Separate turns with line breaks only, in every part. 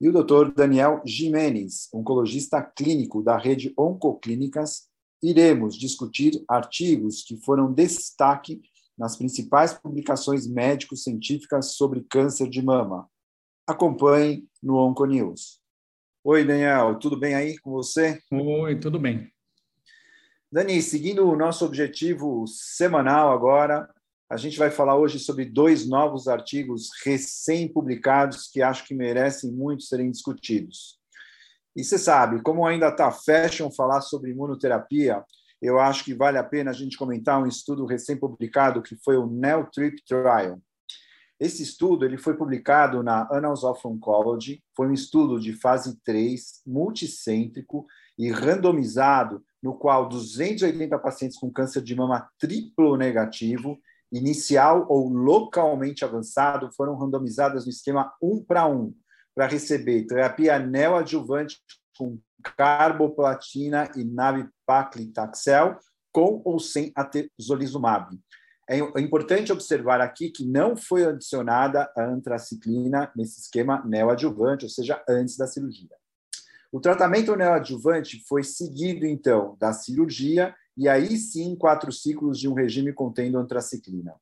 e o Dr. Daniel Jimenez, oncologista clínico da rede Oncoclínicas, iremos discutir artigos que foram destaque nas principais publicações médico-científicas sobre câncer de mama. Acompanhe no Onconews. Oi, Daniel, tudo bem aí com você?
Oi, tudo bem.
Dani, seguindo o nosso objetivo semanal agora, a gente vai falar hoje sobre dois novos artigos recém-publicados que acho que merecem muito serem discutidos. E você sabe, como ainda está fashion falar sobre imunoterapia, eu acho que vale a pena a gente comentar um estudo recém-publicado que foi o NELTRIP Trial. Esse estudo ele foi publicado na Annals of Oncology, foi um estudo de fase 3, multicêntrico e randomizado, no qual 280 pacientes com câncer de mama triplo negativo, inicial ou localmente avançado, foram randomizadas no esquema 1 para 1, para receber terapia neoadjuvante com carboplatina e nab-paclitaxel, com ou sem atezolizumab. É, é importante observar aqui que não foi adicionada a antraciclina nesse esquema neoadjuvante, ou seja, antes da cirurgia. O tratamento neoadjuvante foi seguido, então, da cirurgia e aí sim quatro ciclos de um regime contendo antraciclina.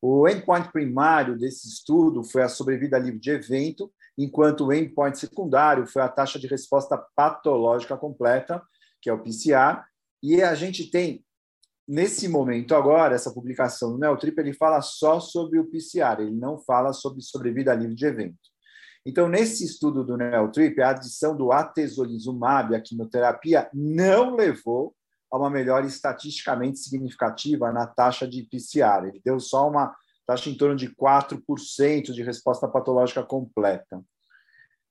O endpoint primário desse estudo foi a sobrevida livre de evento, enquanto o endpoint secundário foi a taxa de resposta patológica completa, que é o PCR, e a gente tem, nesse momento agora, essa publicação do Neotrip, ele fala só sobre o PCR, ele não fala sobre sobrevida livre de evento. Então, nesse estudo do Neotrip, a adição do atezolizumab, a quimioterapia, não levou a uma melhora estatisticamente significativa na taxa de PCR. Ele deu só uma taxa em torno de 4% de resposta patológica completa.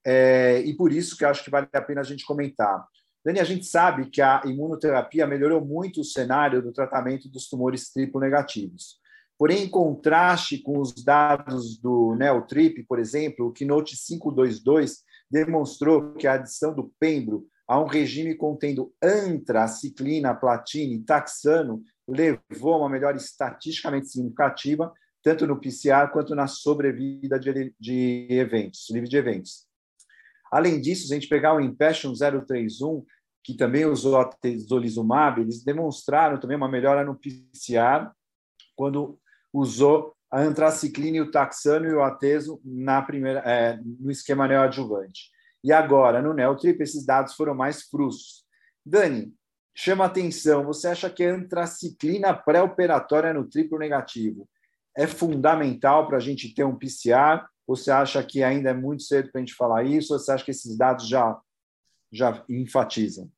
É, e por isso que acho que vale a pena a gente comentar. Dani, a gente sabe que a imunoterapia melhorou muito o cenário do tratamento dos tumores triplo negativos. Porém, em contraste com os dados do NeoTrip, por exemplo, o Keynote 522 demonstrou que a adição do pembro a um regime contendo antraciclina, platina e taxano levou a uma melhora estatisticamente significativa tanto no PCR quanto na sobrevida de, de eventos, livre de eventos. Além disso, se a gente pegar o Impassion 031, que também usou a atezolizumab, eles demonstraram também uma melhora no PCR quando usou a antraciclina e o taxano e o ateso na primeira, é, no esquema neoadjuvante. E agora, no Neotrip, esses dados foram mais frustros. Dani, chama atenção, você acha que a antraciclina pré-operatória no triplo negativo é fundamental para a gente ter um PCR? Ou você acha que ainda é muito cedo para a gente falar isso? Ou você acha que esses dados já, já enfatizam?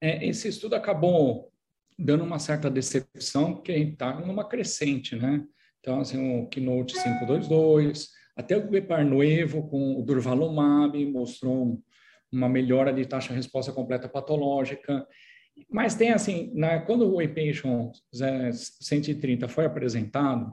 É, esse estudo acabou dando uma certa decepção, porque a gente está numa crescente, né? Então, assim, o Keynote 522, até o Bepar Nuevo com o Durvalumab mostrou uma melhora de taxa de resposta completa patológica. Mas tem assim, na, quando o ePatient 130 foi apresentado,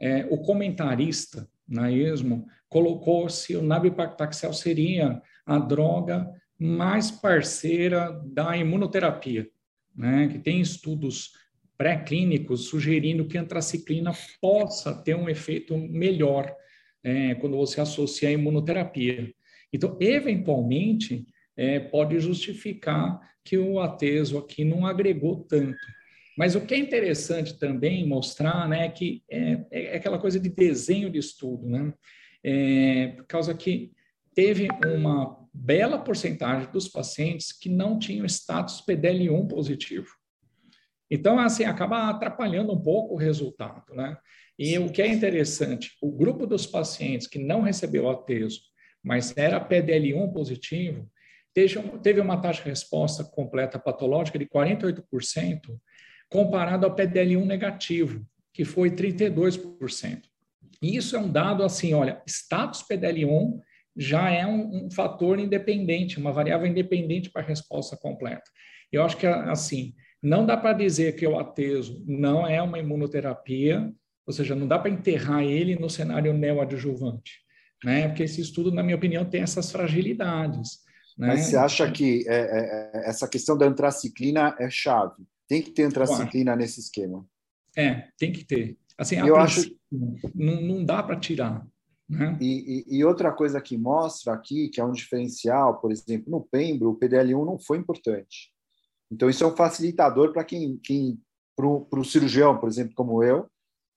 é, o comentarista na ESMO colocou se o nabipactaxel seria a droga mais parceira da imunoterapia, né? que tem estudos pré-clínicos sugerindo que a antraciclina possa ter um efeito melhor é, quando você associa a imunoterapia. Então, eventualmente, é, pode justificar que o ateso aqui não agregou tanto. Mas o que é interessante também mostrar né, é que é, é aquela coisa de desenho de estudo, né? É, por causa que teve uma bela porcentagem dos pacientes que não tinham status PDL1 positivo. Então, assim, acaba atrapalhando um pouco o resultado, né? E o que é interessante, o grupo dos pacientes que não recebeu ateso, mas era PDL1 positivo, teve uma taxa de resposta completa patológica de 48%, comparado ao PDL1 negativo, que foi 32%. E isso é um dado assim, olha, status PDL1 já é um, um fator independente, uma variável independente para a resposta completa. Eu acho que, assim, não dá para dizer que o ateso não é uma imunoterapia, ou seja, não dá para enterrar ele no cenário neoadjuvante, né? Porque esse estudo, na minha opinião, tem essas fragilidades. Né?
Mas você acha que é, é, é, essa questão da antraciclina é chave? Tem que ter antraciclina nesse esquema?
É, tem que ter. Assim, eu acho não, não dá para tirar. Né?
E, e, e, outra coisa que mostra aqui, que é um diferencial, por exemplo, no Pembro, o PDL1 não foi importante. Então, isso é um facilitador para quem, quem para o cirurgião, por exemplo, como eu,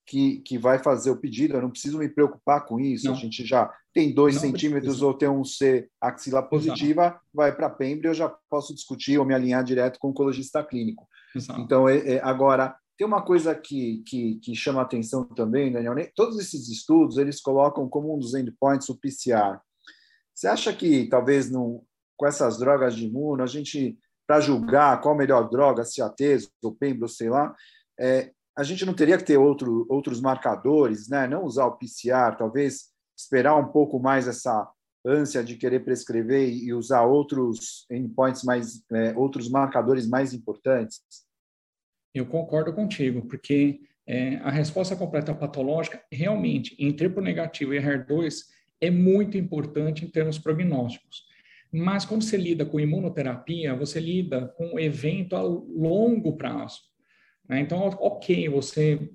que, que vai fazer o pedido, eu não preciso me preocupar com isso. Não. A gente já tem dois não centímetros precisa. ou tem um C axila positiva, Exato. vai para Pembro, eu já posso discutir ou me alinhar direto com o oncologista clínico. Exato. Então, é, é, agora, tem uma coisa que, que, que chama atenção também, Daniel, todos esses estudos, eles colocam como um dos endpoints o PCR. Você acha que talvez não, com essas drogas de imuno, a gente, para julgar qual a melhor droga, se a TES ou Pembro, sei lá, é, a gente não teria que ter outro, outros marcadores, né? não usar o PCR, talvez esperar um pouco mais essa ânsia de querer prescrever e usar outros endpoints mais, é, outros marcadores mais importantes?
Eu concordo contigo, porque é, a resposta completa patológica, realmente, em triplo negativo e HER2, é muito importante em termos prognósticos. Mas quando você lida com imunoterapia, você lida com evento a longo prazo. Né? Então, ok, você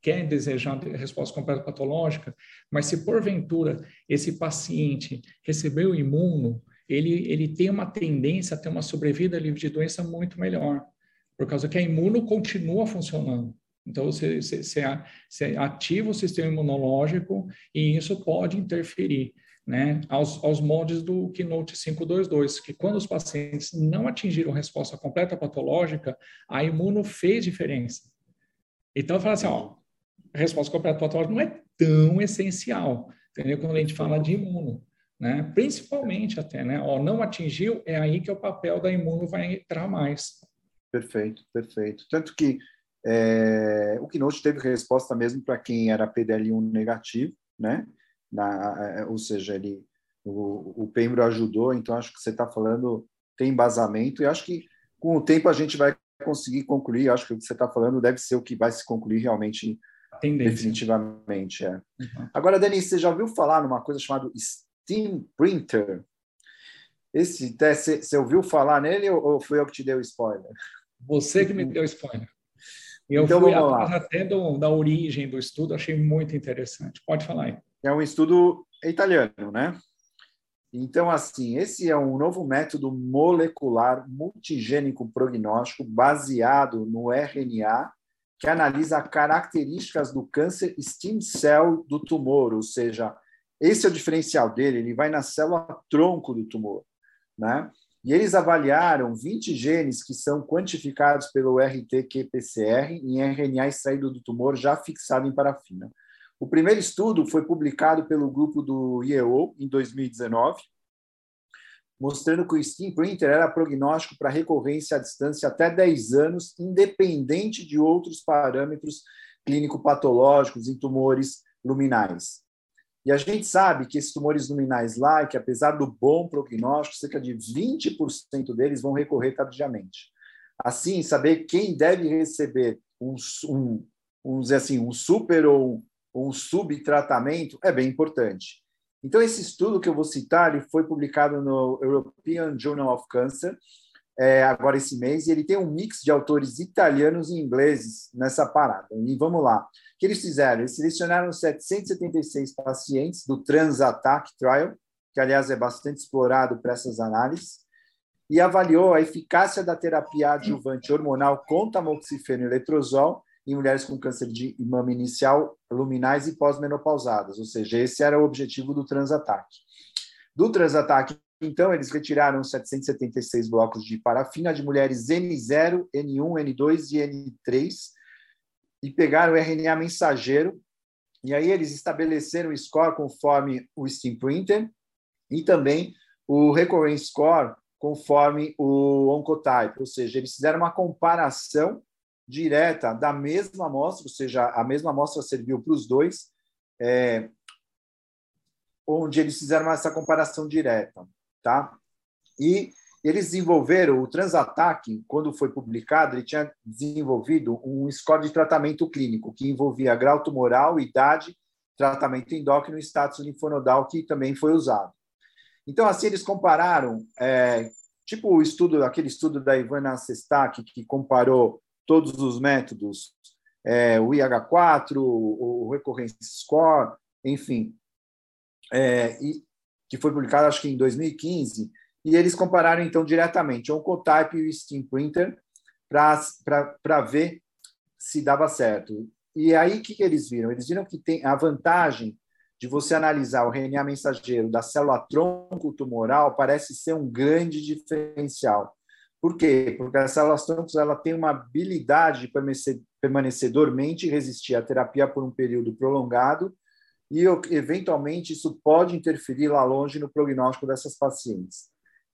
quer desejar resposta completa patológica, mas se porventura esse paciente recebeu imuno, ele, ele tem uma tendência a ter uma sobrevida livre de doença muito melhor por causa que a imuno continua funcionando. Então, você, você, você ativa o sistema imunológico e isso pode interferir né, aos, aos moldes do Keynote 522, que quando os pacientes não atingiram resposta completa patológica, a imuno fez diferença. Então, fala assim, ó, resposta completa patológica não é tão essencial, entendeu? Quando a gente fala de imuno, né? Principalmente até, né? Ó, não atingiu, é aí que o papel da imuno vai entrar mais.
Perfeito, perfeito. Tanto que é, o Keynote teve resposta mesmo para quem era PDL1 negativo, né? Na, é, ou seja, ele, o, o Pembro ajudou, então acho que você está falando tem embasamento e acho que com o tempo a gente vai conseguir concluir. Acho que o que você está falando deve ser o que vai se concluir realmente definitivamente. É. Uhum. Agora, Denis, você já ouviu falar numa coisa chamada Steam Printer? Esse teste, você ouviu falar nele ou foi eu que te dei o spoiler?
Você que me deu spoiler. Eu então, fui atrás até do, da origem do estudo, achei muito interessante. Pode falar aí.
É um estudo italiano, né? Então, assim, esse é um novo método molecular multigênico prognóstico baseado no RNA que analisa características do câncer stem cell do tumor, ou seja, esse é o diferencial dele, ele vai na célula tronco do tumor, né? E eles avaliaram 20 genes que são quantificados pelo RT-qPCR em RNA extraído do tumor já fixado em parafina. O primeiro estudo foi publicado pelo grupo do IEO em 2019, mostrando que o Steam Printer era prognóstico para recorrência à distância até 10 anos, independente de outros parâmetros clínico-patológicos em tumores luminais. E a gente sabe que esses tumores luminais lá, que apesar do bom prognóstico, cerca de 20% deles vão recorrer tardiamente. Assim, saber quem deve receber um, um, assim, um super ou um subtratamento é bem importante. Então, esse estudo que eu vou citar ele foi publicado no European Journal of Cancer, é, agora esse mês, e ele tem um mix de autores italianos e ingleses nessa parada. E vamos lá que eles fizeram? Eles selecionaram 776 pacientes do Transatac Trial, que, aliás, é bastante explorado para essas análises, e avaliou a eficácia da terapia adjuvante hormonal com tamoxifeno e letrozol em mulheres com câncer de mama inicial, luminais e pós-menopausadas, ou seja, esse era o objetivo do Transatac. Do Transatac, então, eles retiraram 776 blocos de parafina de mulheres N0, N1, N2 e N3, e pegaram o RNA mensageiro, e aí eles estabeleceram o score conforme o Steam Printer e também o Recurrence Score conforme o Oncotype, ou seja, eles fizeram uma comparação direta da mesma amostra, ou seja, a mesma amostra serviu para os dois, é, onde eles fizeram essa comparação direta, tá? E eles desenvolveram o Transataque, quando foi publicado, ele tinha desenvolvido um score de tratamento clínico que envolvia grau tumoral, idade, tratamento endócrino e status linfonodal, que também foi usado. Então, assim, eles compararam, é, tipo o estudo, aquele estudo da Ivana Sestak, que comparou todos os métodos, é, o IH4, o, o Recurrence Score, enfim, é, e, que foi publicado, acho que em 2015, e eles compararam, então, diretamente o Oncotype e o Steam Printer para ver se dava certo. E aí, o que, que eles viram? Eles viram que tem a vantagem de você analisar o RNA mensageiro da célula tronco tumoral parece ser um grande diferencial. Por quê? Porque as células troncos ela tem uma habilidade de permanecer, permanecer dormente resistir à terapia por um período prolongado, e eventualmente isso pode interferir lá longe no prognóstico dessas pacientes.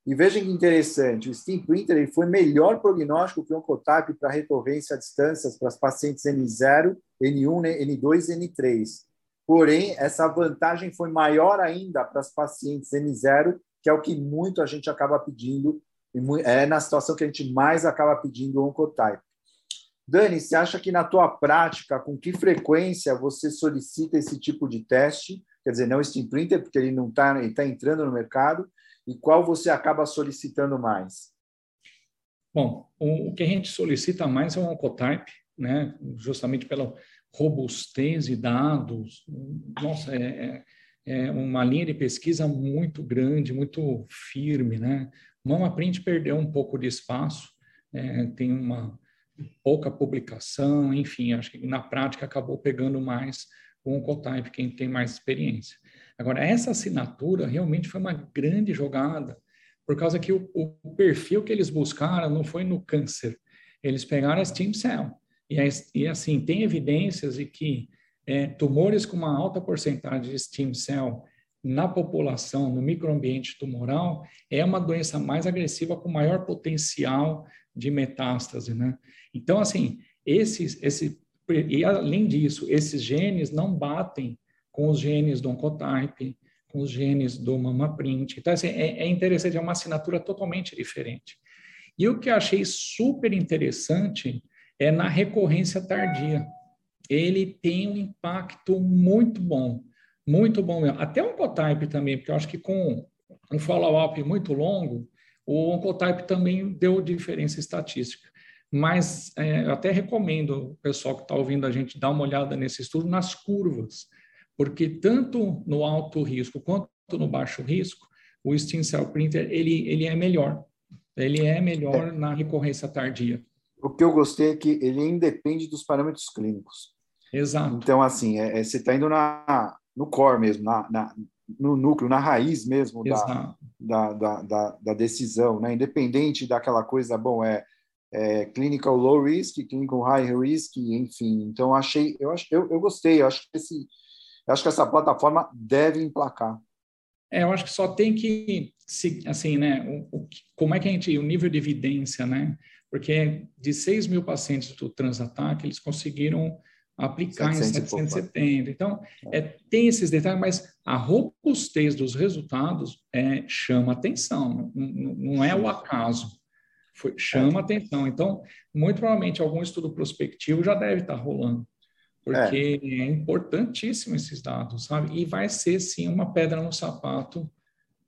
E vejam que interessante, o Steam Printer foi melhor prognóstico que o Oncotype para recorrência a distâncias para as pacientes N0, N1, N2 e N3. Porém, essa vantagem foi maior ainda para as pacientes N0, que é o que muito a gente acaba pedindo, é na situação que a gente mais acaba pedindo o Oncotype. Dani, você acha que na tua prática, com que frequência você solicita esse tipo de teste? Quer dizer, não o Steam Printer, porque ele não está tá entrando no mercado, e qual você acaba solicitando mais?
Bom, o, que a gente solicita mais é o Oncotype, né? justamente pela robustez de dados. Nossa, é, é, é uma linha de pesquisa muito grande, muito firme. Né? Mama Print perdeu um pouco de espaço, é, tem uma pouca publicação, enfim, acho que na prática acabou pegando mais o Oncotype, quem tem mais experiência. Agora, essa assinatura realmente foi uma grande jogada, por causa que o, o perfil que eles buscaram não foi no câncer, eles pegaram a stem cell. E, e assim, tem evidências de que é, tumores com uma alta porcentagem de stem cell na população, no microambiente tumoral, é uma doença mais agressiva com maior potencial de metástase, né? Então, assim, esses, esse, e além disso, esses genes não batem com os genes do Oncotype, com os genes do MamaPrint. Então, assim, é, é interessante, é uma assinatura totalmente diferente. E o que eu achei super interessante é na recorrência tardia. Ele tem um impacto muito bom, muito bom mesmo. Até o Oncotype também, porque eu acho que com um follow-up muito longo, o Oncotype também deu diferença estatística. Mas é, eu até recomendo o pessoal que está ouvindo a gente dar uma olhada nesse estudo nas curvas porque tanto no alto risco quanto no baixo risco, o Steam Cell Printer ele, ele é melhor. Ele é melhor é. na recorrência tardia.
O que eu gostei é que ele independe dos parâmetros clínicos.
Exato.
Então, assim, é, é você está indo na, no core mesmo, na, na, no núcleo, na raiz mesmo da, da, da, da, da, decisão, né? independente daquela coisa, bom, é, é clinical low risk, clinical high risk, enfim. Então, achei, eu, eu, eu gostei, eu acho que esse, acho que essa plataforma deve emplacar.
É, eu acho que só tem que, assim, né, o, o, como é que a gente, o nível de evidência, né, porque de 6 mil pacientes do Transataque, eles conseguiram aplicar 700 em 770. Então, é, tem esses detalhes, mas a robustez dos resultados é, chama atenção, não, não é o acaso, Foi, chama é. atenção. Então, muito provavelmente algum estudo prospectivo já deve estar rolando porque é. é. importantíssimo esses dados, sabe? E vai ser sim uma pedra no sapato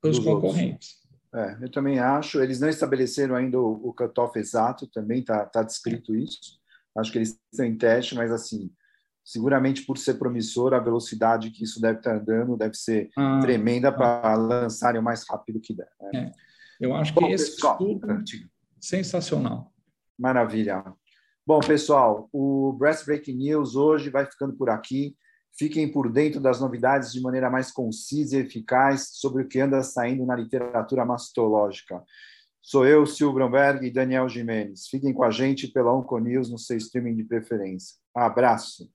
para os concorrentes.
É, eu também acho. Eles não estabeleceram ainda o, o cutoff exato, também está tá descrito isso. Acho que eles estão em teste, mas assim, seguramente por ser promissor, a velocidade que isso deve estar andando deve ser ah, tremenda ah, para lançarem o mais rápido que der.
Né? É. Eu acho Bom, que esse pessoal, estudo é sensacional.
Maravilha. Bom, pessoal, o Breast Breaking News hoje vai ficando por aqui. Fiquem por dentro das novidades de maneira mais concisa e eficaz sobre o que anda saindo na literatura mastológica. Sou eu, Silvio Bromberg e Daniel Jimenez. Fiquem com a gente pela Onconews no seu streaming de preferência. Abraço!